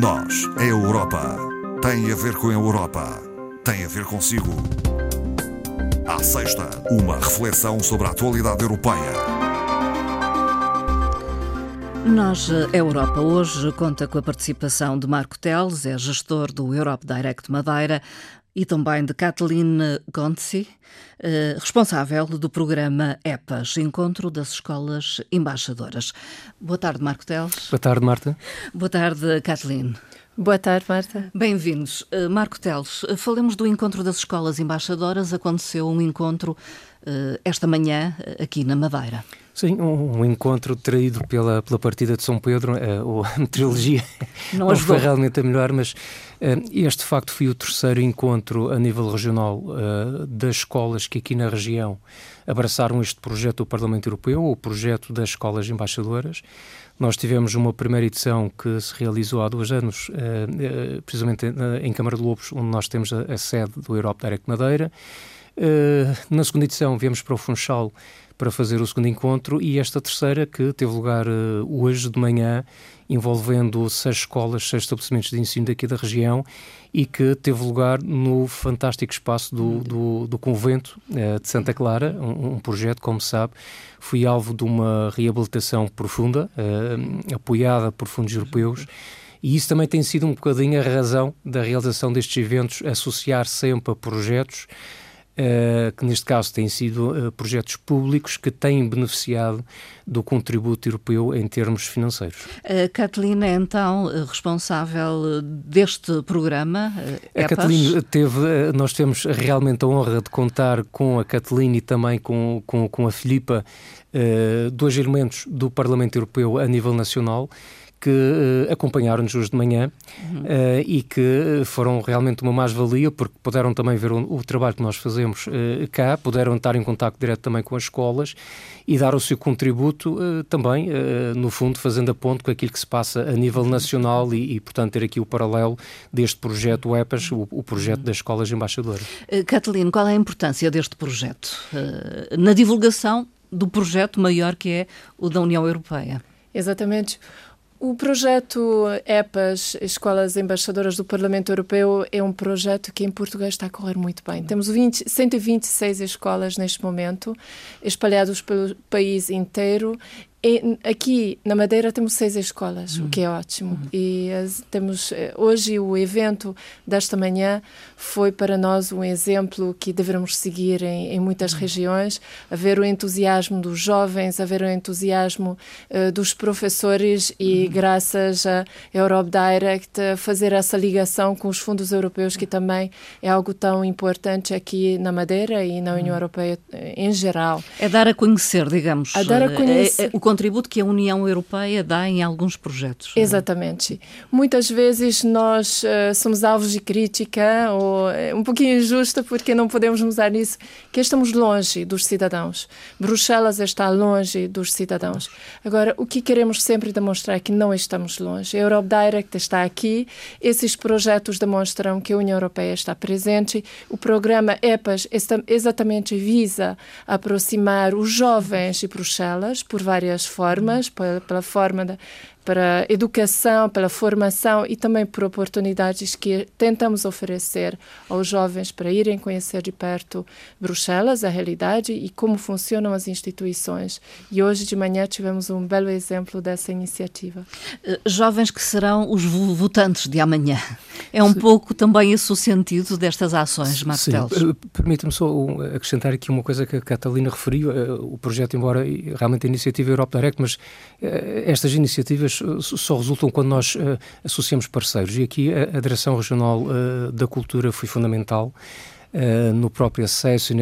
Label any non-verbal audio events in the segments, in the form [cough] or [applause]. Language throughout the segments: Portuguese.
Nós, a Europa, tem a ver com a Europa, tem a ver consigo. À sexta, uma reflexão sobre a atualidade europeia. Nós, a Europa, hoje conta com a participação de Marco Teles, é gestor do Europe Direct Madeira, e também de Kathleen Gontzi, eh, responsável do programa EPAS, Encontro das Escolas Embaixadoras. Boa tarde, Marco Teles. Boa tarde, Marta. Boa tarde, Kathleen. Boa tarde, Marta. Bem-vindos. Eh, Marco Teles, eh, falemos do Encontro das Escolas Embaixadoras. Aconteceu um encontro esta manhã aqui na Madeira. Sim, um, um, encontro traído pela, pela partida de São Pedro, uh, a meteorologia [laughs] não, não foi realmente a melhor, mas uh, este de facto foi o terceiro encontro a nível regional uh, das escolas que aqui na região abraçaram este projeto do Parlamento Europeu, o projeto das escolas embaixadoras. Nós tivemos uma primeira edição que se realizou há dois anos, precisamente em Câmara de Lobos, onde nós temos a, a sede do Europe Direct Madeira. na segunda edição viemos para o Funchal para fazer o segundo encontro e esta terceira que teve lugar uh, hoje de manhã, envolvendo seis escolas, seis estabelecimentos de ensino daqui da região e que teve lugar no fantástico espaço do, do, do convento uh, de Santa Clara, um, um, projeto, como sabe, foi alvo de uma reabilitação profunda, uh, apoiada por fundos europeus. E isso também tem sido um bocadinho a razão da realização destes eventos, associar sempre a projetos Uh, que neste caso têm sido uh, projetos públicos que têm beneficiado do contributo europeu em termos financeiros. A Catalina é então responsável deste programa? Uh, a Catalina teve, nós temos realmente a honra de contar com a Catalina e também com, com, com a Filipa, dois elementos do Parlamento Europeu a nível nacional que uh, acompanharam-nos hoje de manhã uhum. uh, e que foram realmente uma mais-valia, porque puderam também ver o, o trabalho que nós fazemos uh, cá, puderam estar em contato direto também com as escolas e dar o seu contributo também, no fundo, fazendo a ponto com aquilo que se passa a nível nacional e, e portanto, ter aqui o paralelo deste projeto EPAS, o, o projeto das escolas embaixadoras. Catalino, qual é a importância deste projeto na divulgação do projeto maior que é o da União Europeia? Exatamente. O projeto EPAS, Escolas Embaixadoras do Parlamento Europeu, é um projeto que em Portugal está a correr muito bem. Temos 20, 126 escolas neste momento, espalhadas pelo país inteiro aqui na Madeira temos seis escolas, uhum. o que é ótimo. Uhum. E temos eh, hoje o evento desta manhã foi para nós um exemplo que devemos seguir em, em muitas uhum. regiões, a ver o entusiasmo dos jovens, a ver o entusiasmo uh, dos professores e uhum. graças a Europe Direct fazer essa ligação com os fundos europeus que também é algo tão importante aqui na Madeira e na União uhum. Europeia eh, em geral. É dar a conhecer, digamos. A dar a conhecer. É, é, contributo que a União Europeia dá em alguns projetos. É? Exatamente. Muitas vezes nós uh, somos alvos de crítica ou uh, um pouquinho injusta porque não podemos usar isso, que estamos longe dos cidadãos. Bruxelas está longe dos cidadãos. Agora, o que queremos sempre demonstrar é que não estamos longe. A Europe Direct está aqui, esses projetos demonstram que a União Europeia está presente. O programa EPAS exatamente visa aproximar os jovens de Bruxelas por várias várias formas, pela, pela forma da, para educação, pela formação e também por oportunidades que tentamos oferecer aos jovens para irem conhecer de perto Bruxelas, a realidade e como funcionam as instituições. E hoje de manhã tivemos um belo exemplo dessa iniciativa. Eh, jovens que serão os votantes de amanhã. É um Sim. pouco também esse o sentido destas ações, Martelos. Eh, permita-me só acrescentar aqui uma coisa que a Catalina referiu. Eh, o projeto, embora realmente a iniciativa Europe Direct, mas estas iniciativas só resultam quando nós uh, associamos parceiros. E aqui a, a Direção Regional uh, da Cultura foi fundamental. Uh, no próprio acesso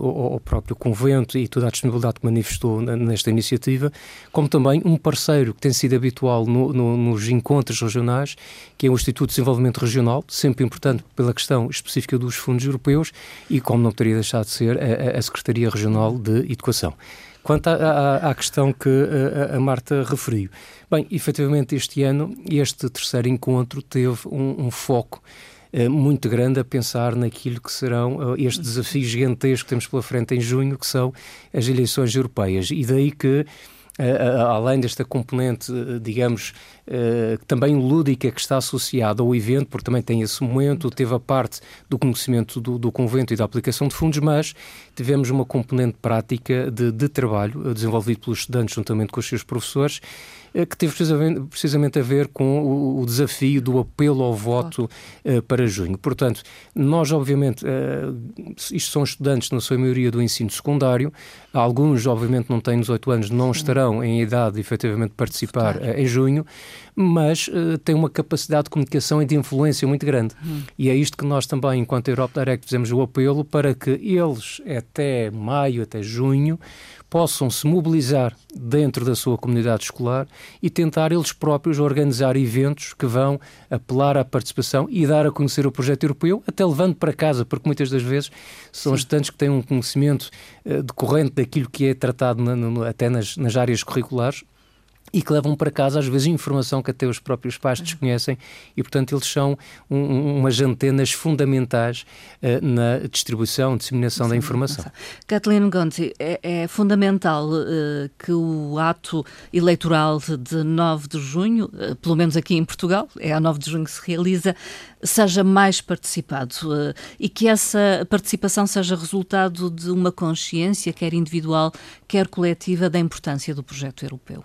ao próprio convento e toda a disponibilidade que manifestou nesta iniciativa, como também um parceiro que tem sido habitual no, no, nos encontros regionais, que é o Instituto de Desenvolvimento Regional, sempre importante pela questão específica dos fundos europeus, e como não poderia deixar de ser, a, a Secretaria Regional de Educação. Quanto à, à, questão que a, a, Marta referiu, bem, efetivamente este ano este terceiro encontro teve um, um foco eh, muito grande a pensar naquilo que serão eh, este desafio gigantesco que temos pela frente em junho, que são as eleições europeias. E daí que além desta componente, digamos, também lúdica que está associada ao evento, porque também tem esse momento, teve a parte do conhecimento do, do convento e da aplicação de fundos, mas tivemos uma componente prática de, de trabalho desenvolvido pelos estudantes juntamente com os seus professores eh, que teve precisamente, a ver com o, desafio do apelo ao voto uh, para junho. Portanto, nós, obviamente, uh, isto são estudantes, na sua maioria, do ensino secundário, alguns, obviamente, não têm 18 anos, não estarão em idade de efetivamente participar em junho, mas têm uma capacidade de comunicação e de influência muito grande. Hum. E é isto que nós também, enquanto Europe Direct, fizemos o apelo para que eles, até maio, até junho, possam se mobilizar dentro da sua comunidade escolar e tentar eles próprios organizar eventos que vão apelar à participação e dar a conhecer o projeto europeu, até levando para casa, porque muitas das vezes são Sim. estudantes que têm um conhecimento uh, decorrente daquilo que é tratado na, no, até nas, nas áreas curriculares e que levam para casa, às vezes, informação que até os próprios pais desconhecem e, portanto, eles são um, umas antenas fundamentais uh, na distribuição, disseminação Sim, da informação. Kathleen Gonti, é, é fundamental uh, que o ato eleitoral de 9 de junho, uh, pelo menos aqui em Portugal, é a 9 de junho que se realiza, seja mais participado e que essa participação seja resultado de uma consciência, quer individual, quer coletiva, da importância do projeto europeu.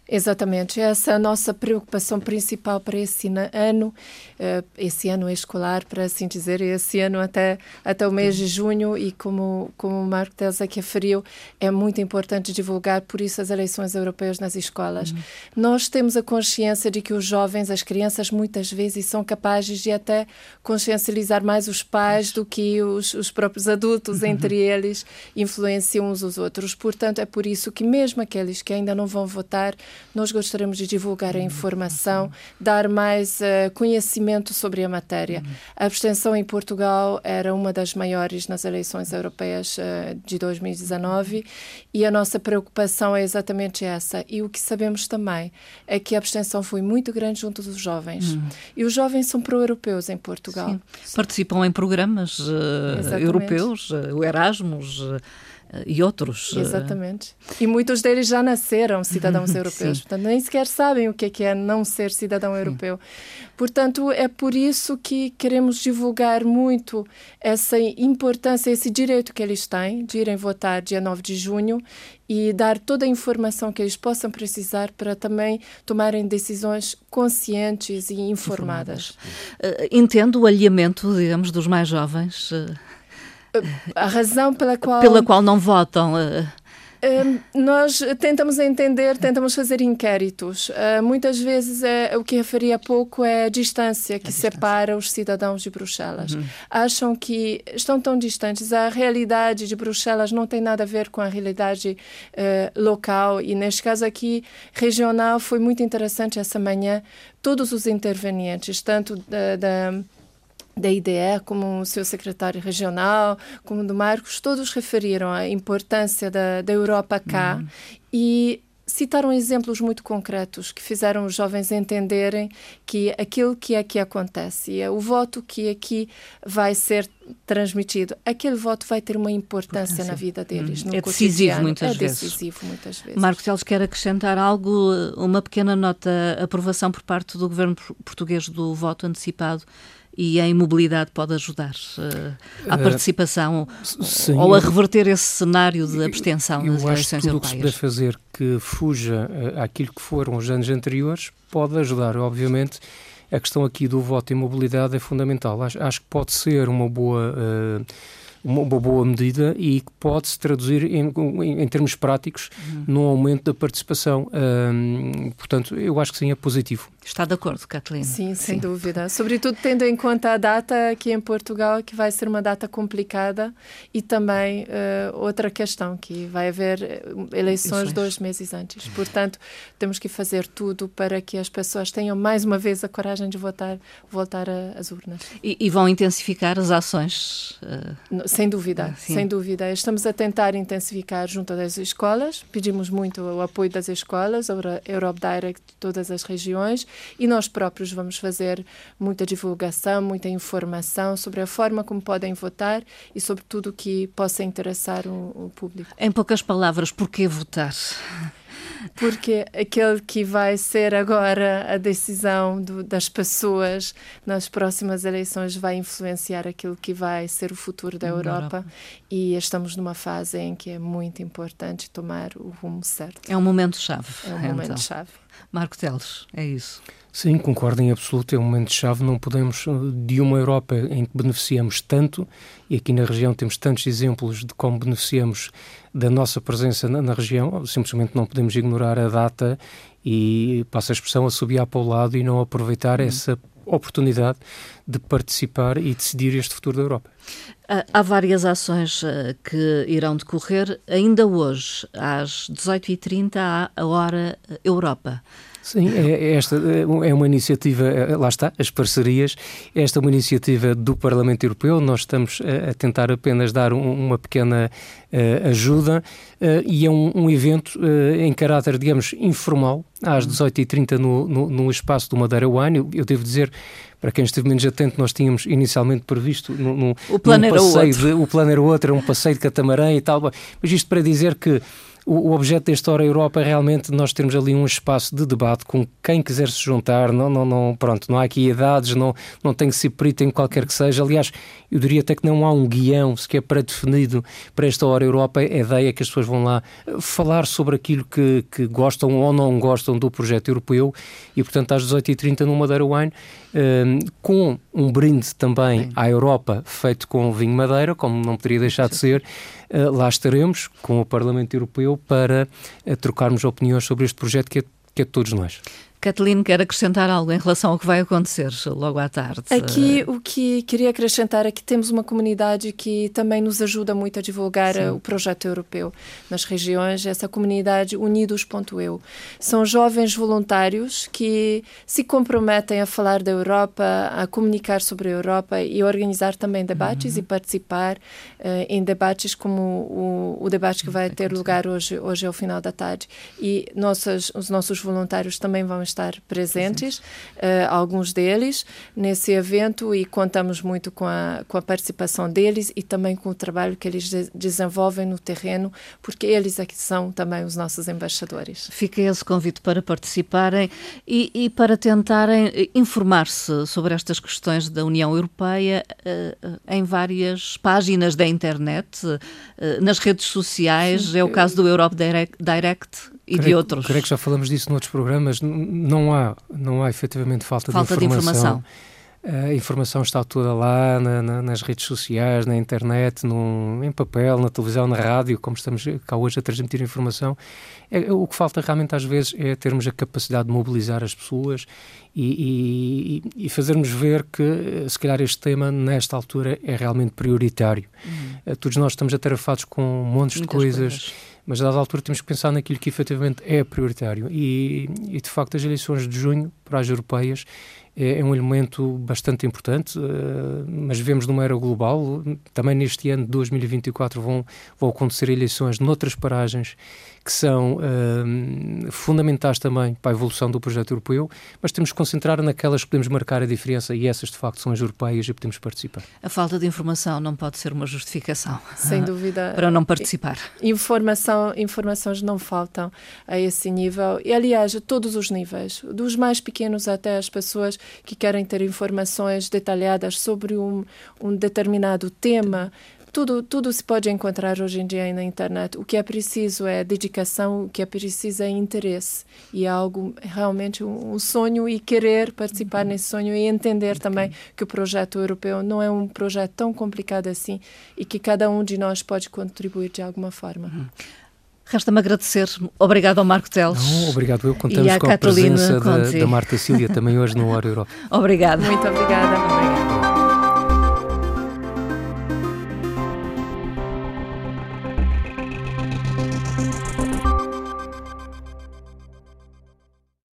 Exatamente, essa é a nossa preocupação principal para esse ano, eh, esse ano escolar, para assim dizer, esse ano até, até o mês de junho e como, como o Marco Teles aqui referiu, é muito importante divulgar, por isso, as eleições europeias nas escolas. Uhum. Nós temos a consciência de que os jovens, as crianças, muitas vezes são capazes de até consciencializar mais os pais do que os, os próprios adultos, uhum. entre eles, influenciam uns os outros. Portanto, é por isso que mesmo aqueles que ainda não vão votar, nós gostaríamos de divulgar a informação, dar mais uh, conhecimento sobre a matéria. A abstenção em Portugal era uma das maiores nas eleições europeias uh, de 2019 e a nossa preocupação é exatamente essa. E o que sabemos também é que a abstenção foi muito grande junto dos jovens. Hum. E os jovens são pro-europeus em Portugal. Sim. Participam em programas uh, europeus, o Erasmus e outros. Eh, Exatamente. E muitos deles já nasceram cidadãos [laughs] europeus, portanto, nem sequer sabem o é que é não ser cidadão Sim. europeu. Portanto, é por isso que queremos divulgar muito essa importância, esse direito que eles têm de irem votar dia 9 de junho e dar toda a informação que eles possam precisar para também tomarem decisões conscientes e informadas. informadas. Uh, entendo o alinhamento, digamos, dos mais jovens. A razão pela qual pela qual não votam uh... nós tentamos entender, tentamos fazer inquéritos. Uh, muitas vezes é, o que referi há pouco é a distância que a distância. separa os cidadãos de Bruxelas. Uhum. Acham que estão tão distantes. A realidade de Bruxelas não tem nada a ver com a realidade uh, local e, neste caso aqui, regional. Foi muito interessante essa manhã. Todos os intervenientes, tanto da, da da IDE, como o seu secretário regional, como do Marcos, todos referiram a importância da, da Europa cá uhum. e citaram exemplos muito concretos que fizeram os jovens entenderem que aquilo que aqui acontece, é o voto que aqui vai ser transmitido, aquele voto vai ter uma importância, importância. na vida deles. Hum. é decisivo muitas é vezes. decisivo muitas vezes. Marcos Teles quer acrescentar algo, uma pequena nota, aprovação por parte do governo português do voto antecipado e em mobilidade pode ajudar uh, à eh, participação uh, ou a reverter esse cenário de abstenção eu, nas eleições europeias. Tudo o que se puder fazer que fuja uh, àquilo que foram os anos anteriores pode ajudar, obviamente. A questão aqui do voto e mobilidade é fundamental. Acho, acho que pode ser uma boa uma, boa medida e que pode se traduzir em, em, em termos práticos uhum. num aumento da participação. Um, portanto, eu acho que sim, é positivo. Está de acordo, Catalina? Sim, sem sim. dúvida. Sobretudo tendo em conta a data aqui em Portugal, que vai ser uma data complicada, e também uh, outra questão, que vai haver eh, eleições dois meses antes. Portanto, temos que fazer tudo para que as pessoas tenham mais uma vez a coragem de votar, voltar às urnas. E, e, vão intensificar as ações? Uh... Sem dúvida, Sim. sem dúvida. Estamos a tentar intensificar junto às escolas, pedimos muito o apoio das escolas, a Europe Direct, todas as regiões, e nós próprios vamos fazer muita divulgação, muita informação sobre a forma como podem votar e sobre tudo o que possa interessar o, o público. Em poucas palavras, por que votar? Porque aquele que vai ser agora a decisão do, das pessoas nas próximas eleições vai influenciar aquilo que vai ser o futuro da Europa, Europa, e estamos numa fase em que é muito importante tomar o rumo certo. É um momento-chave. É um momento-chave. Então. Marco Teles, é isso. Sim, concordo em absoluto, é um momento-chave. Não podemos, de uma Europa em que beneficiamos tanto, e aqui na região temos tantos exemplos de como beneficiamos da nossa presença na, na região, simplesmente não podemos ignorar a data e, passa a expressão, assobiar para o lado e não aproveitar hum. essa oportunidade de participar e decidir este futuro da Europa. Há várias ações eh, que irão decorrer. Ainda hoje, às 18h30, há a Hora Europa. Sim, é, é esta é, é uma iniciativa, é, lá está, as parcerias. Esta é uma iniciativa do Parlamento Europeu. Nós estamos a, tentar apenas dar um, uma pequena uh, ajuda uh, e é um, evento uh, em caráter, digamos, informal, às 18h30 no, no, no espaço do Madeira One. Eu, eu devo dizer para quem esteve menos atento, nós tínhamos inicialmente previsto no, no, o plano era outro. De, o plano era outro, um passeio de catamarã e tal. Mas isto para dizer que o, objeto deste Hora Europa é realmente nós termos ali um espaço de debate com quem quiser se juntar, não, não, não, pronto, não há aqui idades, não, não tem que ser perito em qualquer que seja. Aliás, eu diria até que não há um guião sequer pré-definido para esta Hora Europa. A ideia é que as pessoas vão lá eh, falar sobre aquilo que, que gostam ou não gostam do projeto europeu e, portanto, às 18h30 no Madeira Wine, um, com um brinde também à Europa feito com vinho Madeira, como não poderia deixar de ser. Uh, lá estaremos com o Parlamento Europeu para uh, trocarmos opiniões sobre este projeto que é, que é de todos nós. Catelino quer acrescentar algo em relação ao que vai acontecer logo à tarde? Aqui o que queria acrescentar é que temos uma comunidade que também nos ajuda muito a divulgar Sim. o projeto europeu nas regiões, essa comunidade Unidos.eu. São jovens voluntários que se comprometem a falar da Europa, a comunicar sobre a Europa e organizar também debates uhum. e participar uh, em debates como o, o debate que vai ter lugar hoje, hoje ao final da tarde. E nossas, os nossos voluntários também vão estar presentes, uh, alguns deles, nesse evento e contamos muito com a, com a participação deles e também com o trabalho que eles de desenvolvem no terreno, porque eles aqui é são também os nossos embaixadores. Fica esse convite para participarem e, e para tentarem eh, informar-se sobre estas questões da União Europeia uh, em várias páginas da internet, uh, nas redes sociais. Sim, é o caso do Europe Direct, Direct e creio, de outros. Creio que já falamos disso noutros programas. Não há, não há efetivamente falta, falta de informação. De informação. A informação está toda lá na, na, nas redes sociais, na internet, no, em papel, na televisão, na rádio, como estamos cá hoje a transmitir informação. É, é, o que falta realmente às vezes é termos a capacidade de mobilizar as pessoas e, e, e fazermos ver que, se calhar, este tema, nesta altura, é realmente prioritário. Uhum. Todos nós estamos atarafados com montes Muitas de coisas. coisas mas a dada altura temos que pensar naquilo que efetivamente é prioritário. E, e de facto, as eleições de junho para as europeias é, é um elemento bastante importante, uh, mas vemos numa era global. Também neste ano de 2024 vão, vão acontecer eleições noutras paragens que são uh, fundamentais também para a evolução do projeto europeu, mas temos que concentrar naquelas que podemos marcar a diferença e essas de facto são as europeias e podemos participar. A falta de informação não pode ser uma justificação. Sem [laughs] dúvida. Para não participar. Informação, informações não faltam a esse nível e, aliás, a todos os níveis, dos mais pequenos até as pessoas que querem ter informações detalhadas sobre um, um determinado tema tudo, tudo se pode encontrar hoje em dia na internet. O que é preciso é dedicação, o que é preciso é interesse. E é algo realmente um, sonho e querer participar nesse sonho e entender também que o projeto europeu não é um projeto tão complicado assim e que cada um de nós pode contribuir de alguma forma. Uhum. Resta-me agradecer. Obrigado ao Marco Teles. Não, obrigado. Eu contamos com a presença da, da, Marta Silvia também hoje no Hora Europa. [laughs] Obrigada. Muito obrigada. obrigada.